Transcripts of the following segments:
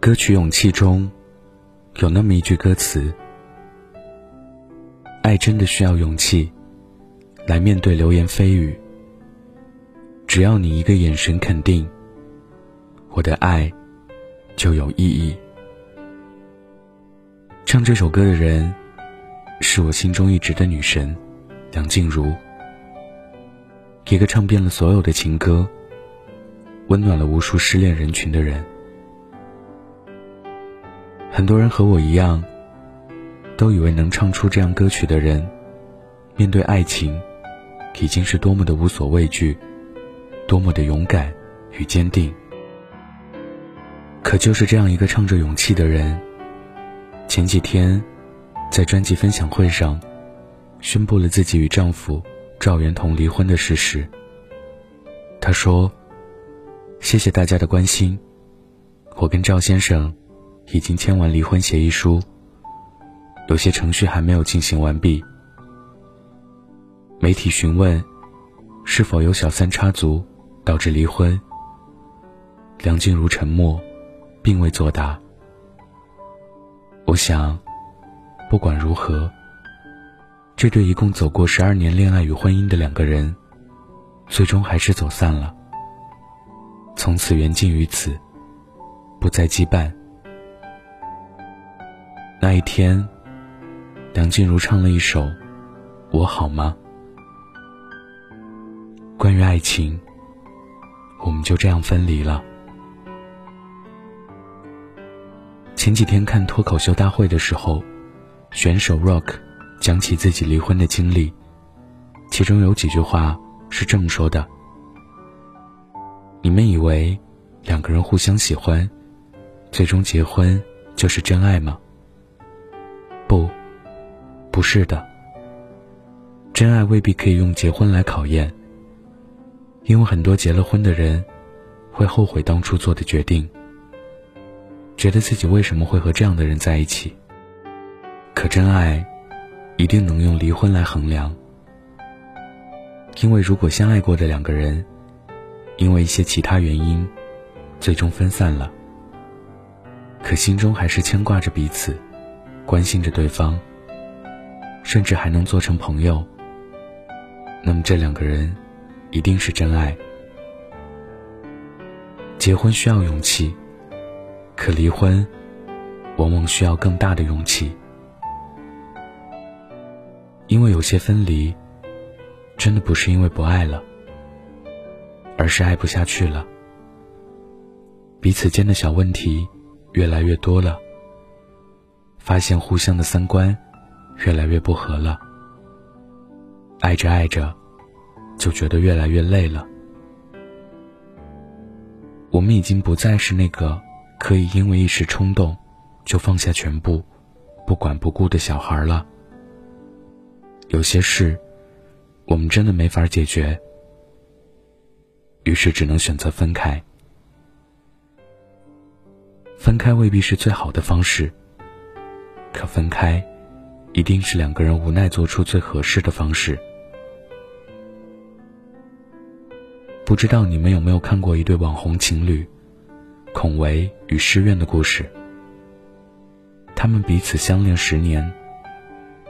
歌曲《勇气》中有那么一句歌词：“爱真的需要勇气，来面对流言蜚语。只要你一个眼神肯定，我的爱就有意义。”唱这首歌的人，是我心中一直的女神梁静茹，一个唱遍了所有的情歌，温暖了无数失恋人群的人。很多人和我一样，都以为能唱出这样歌曲的人，面对爱情，已经是多么的无所畏惧，多么的勇敢与坚定。可就是这样一个唱着勇气的人。前几天，在专辑分享会上，宣布了自己与丈夫赵元同离婚的事实。她说：“谢谢大家的关心，我跟赵先生已经签完离婚协议书，有些程序还没有进行完毕。”媒体询问是否有小三插足导致离婚，梁静茹沉默，并未作答。我想，不管如何，这对一共走过十二年恋爱与婚姻的两个人，最终还是走散了。从此缘尽于此，不再羁绊。那一天，梁静茹唱了一首《我好吗》。关于爱情，我们就这样分离了。前几天看脱口秀大会的时候，选手 Rock 讲起自己离婚的经历，其中有几句话是这么说的：“你们以为两个人互相喜欢，最终结婚就是真爱吗？不，不是的。真爱未必可以用结婚来考验，因为很多结了婚的人会后悔当初做的决定。”觉得自己为什么会和这样的人在一起？可真爱，一定能用离婚来衡量。因为如果相爱过的两个人，因为一些其他原因，最终分散了，可心中还是牵挂着彼此，关心着对方，甚至还能做成朋友，那么这两个人，一定是真爱。结婚需要勇气。可离婚，往往需要更大的勇气，因为有些分离，真的不是因为不爱了，而是爱不下去了。彼此间的小问题越来越多了，发现互相的三观越来越不合了，爱着爱着，就觉得越来越累了。我们已经不再是那个。可以因为一时冲动，就放下全部，不管不顾的小孩了。有些事，我们真的没法解决，于是只能选择分开。分开未必是最好的方式，可分开，一定是两个人无奈做出最合适的方式。不知道你们有没有看过一对网红情侣？孔维与诗苑的故事。他们彼此相恋十年，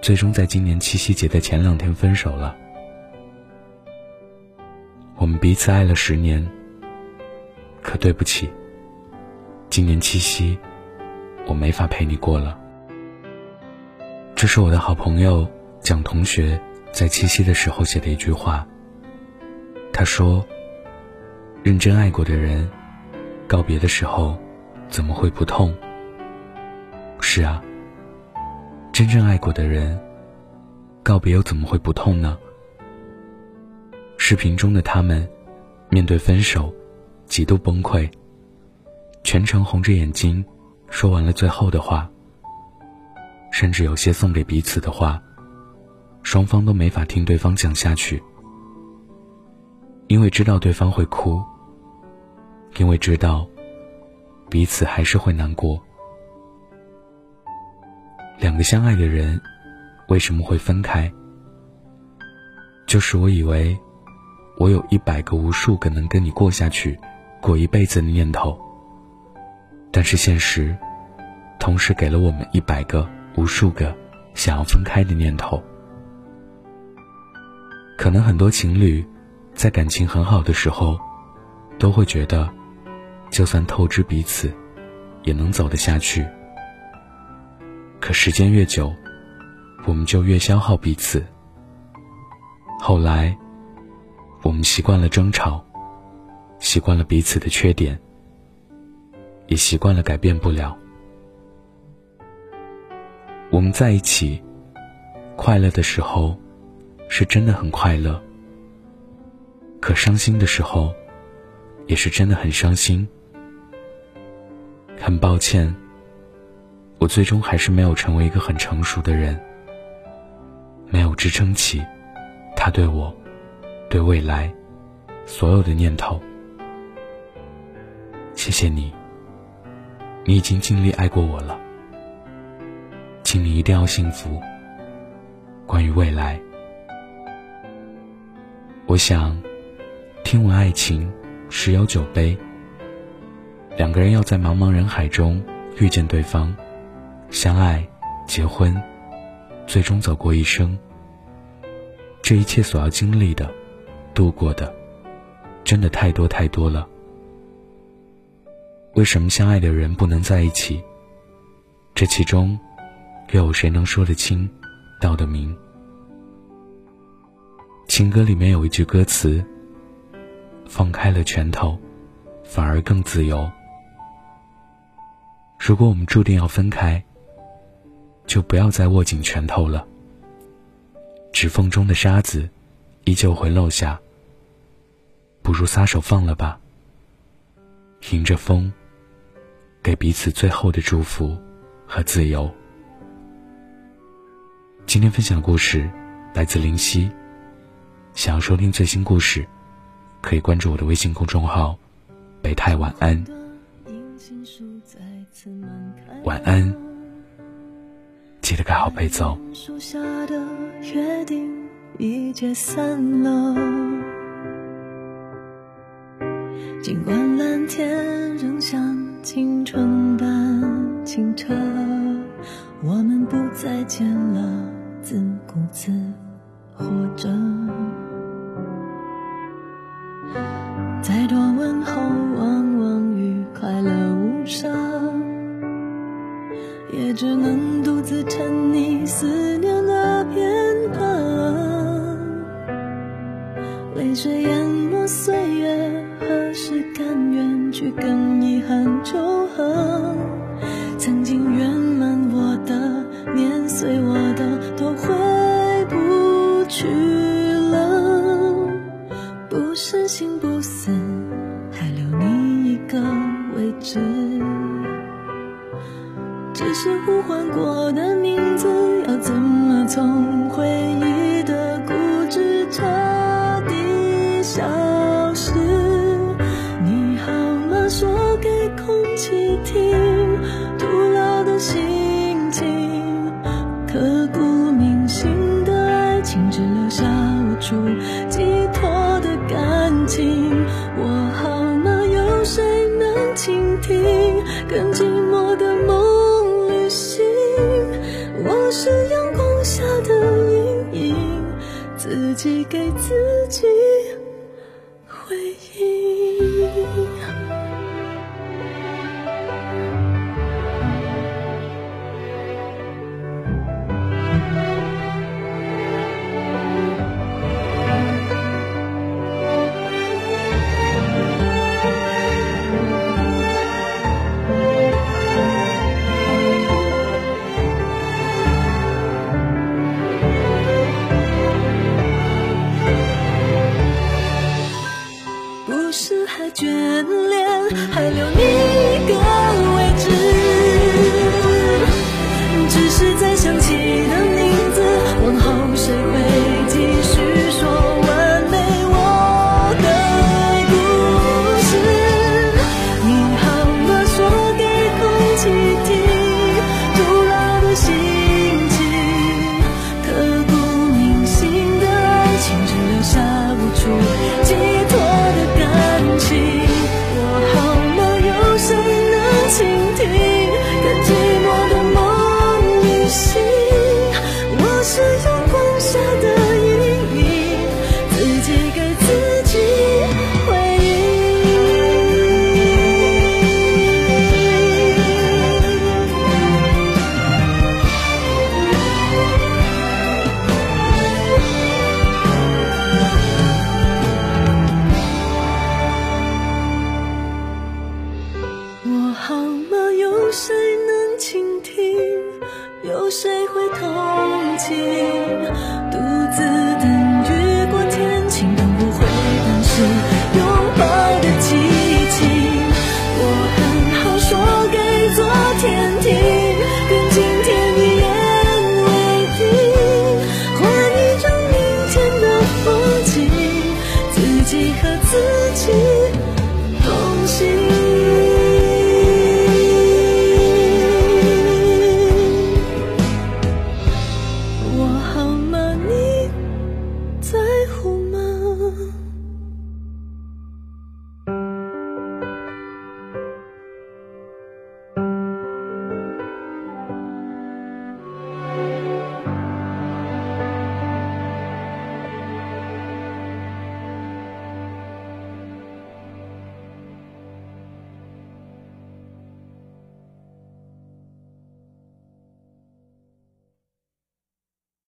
最终在今年七夕节的前两天分手了。我们彼此爱了十年，可对不起，今年七夕，我没法陪你过了。这是我的好朋友蒋同学在七夕的时候写的一句话。他说：“认真爱过的人。”告别的时候，怎么会不痛？是啊，真正爱过的人，告别又怎么会不痛呢？视频中的他们，面对分手，极度崩溃，全程红着眼睛，说完了最后的话，甚至有些送给彼此的话，双方都没法听对方讲下去，因为知道对方会哭。因为知道彼此还是会难过，两个相爱的人为什么会分开？就是我以为我有一百个、无数个能跟你过下去、过一辈子的念头，但是现实，同时给了我们一百个、无数个想要分开的念头。可能很多情侣，在感情很好的时候，都会觉得，就算透支彼此，也能走得下去。可时间越久，我们就越消耗彼此。后来，我们习惯了争吵，习惯了彼此的缺点，也习惯了改变不了。我们在一起，快乐的时候，是真的很快乐；可伤心的时候，也是真的很伤心。很抱歉，我最终还是没有成为一个很成熟的人，没有支撑起。他对我，对未来，所有的念头。谢谢你，你已经尽力爱过我了，请你一定要幸福。关于未来，我想，听闻爱情十有九悲，两个人要在茫茫人海中遇见对方，相爱，结婚，最终走过一生。这一切所要经历的、度过的，真的太多太多了。为什么相爱的人不能在一起？这其中，又有谁能说得清、道得明？情歌里面有一句歌词：“放开了拳头，反而更自由。”如果我们注定要分开，就不要再握紧拳头了。指缝中的沙子，依旧会漏下。不如撒手放了吧。迎着风，给彼此最后的祝福和自由。今天分享的故事来自林夕。想要收听最新故事，可以关注我的微信公众号“北太晚安”。晚安，记得盖好被子。约定已解散了，尽管蓝天仍像青春般清澈，我们不再见了，独自活着。再多问候，往往与快乐无伤，也只能独自沉溺思念的片。泪水淹没岁月，何时甘愿去跟遗憾求和？跟寂寞的梦旅行，我。是阳光下的阴影，自己给自己是还眷恋，还留你一个。自己。